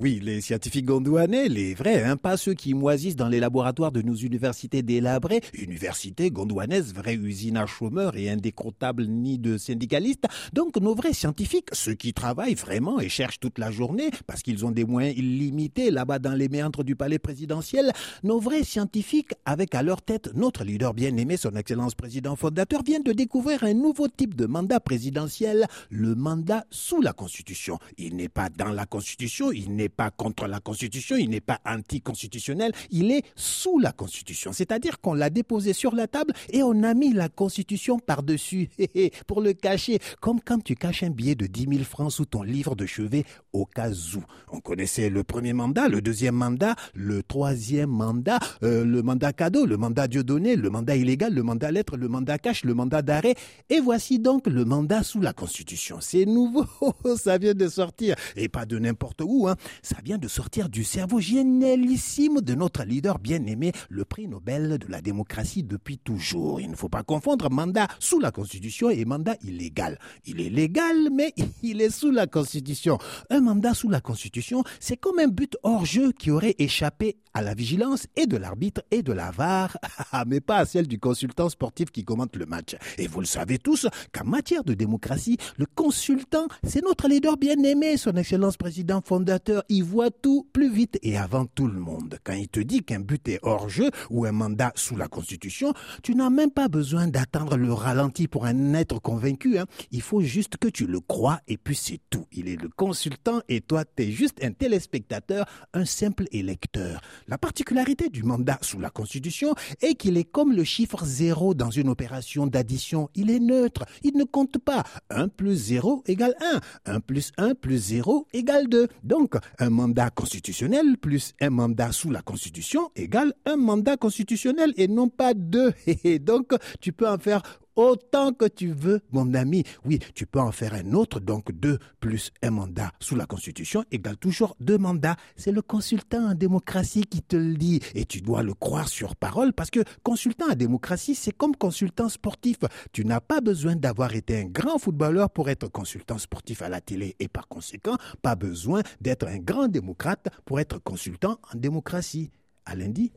Oui, les scientifiques gondouanais, les vrais, hein, pas ceux qui moisissent dans les laboratoires de nos universités délabrées, universités gondouanaises, vraie usine à chômeurs et indécrottables ni de syndicalistes. Donc nos vrais scientifiques, ceux qui travaillent vraiment et cherchent toute la journée, parce qu'ils ont des moyens illimités là-bas dans les méandres du palais présidentiel, nos vrais scientifiques, avec à leur tête notre leader bien-aimé, son Excellence président fondateur, viennent de découvrir un nouveau type de mandat présidentiel, le mandat sous la Constitution. Il n'est pas dans la Constitution, il n'est pas contre la Constitution, il n'est pas anticonstitutionnel, il est sous la Constitution. C'est-à-dire qu'on l'a déposé sur la table et on a mis la Constitution par-dessus pour le cacher, comme quand tu caches un billet de 10 000 francs sous ton livre de chevet au cas où. On connaissait le premier mandat, le deuxième mandat, le troisième mandat, euh, le mandat cadeau, le mandat Dieudonné, le mandat illégal, le mandat lettre, le mandat cash, le mandat d'arrêt. Et voici donc le mandat sous la Constitution. C'est nouveau, ça vient de sortir. Et pas de n'importe où, hein. Ça vient de sortir du cerveau génialissime de notre leader bien-aimé, le prix Nobel de la démocratie depuis toujours. Il ne faut pas confondre mandat sous la Constitution et mandat illégal. Il est légal, mais il est sous la Constitution. Un mandat sous la Constitution, c'est comme un but hors jeu qui aurait échappé à la vigilance et de l'arbitre et de la VAR, mais pas à celle du consultant sportif qui commente le match. Et vous le savez tous qu'en matière de démocratie, le consultant, c'est notre leader bien-aimé, son Excellence président fondateur. Il voit tout plus vite et avant tout le monde. Quand il te dit qu'un but est hors jeu ou un mandat sous la Constitution, tu n'as même pas besoin d'attendre le ralenti pour en être convaincu. Hein. Il faut juste que tu le crois et puis c'est tout. Il est le consultant et toi, tu es juste un téléspectateur, un simple électeur. La particularité du mandat sous la Constitution est qu'il est comme le chiffre zéro dans une opération d'addition. Il est neutre, il ne compte pas. 1 plus 0 égale 1. 1 plus 1 plus 0 égale 2. Donc, un mandat constitutionnel plus un mandat sous la Constitution égale un mandat constitutionnel et non pas deux. Et donc, tu peux en faire autant que tu veux, mon ami. Oui, tu peux en faire un autre, donc deux plus un mandat sous la Constitution égale toujours deux mandats. C'est le consultant en démocratie qui te le dit et tu dois le croire sur parole parce que consultant en démocratie, c'est comme consultant sportif. Tu n'as pas besoin d'avoir été un grand footballeur pour être consultant sportif à la télé et par conséquent, pas besoin d'être un grand démocrate pour être consultant en démocratie. À lundi.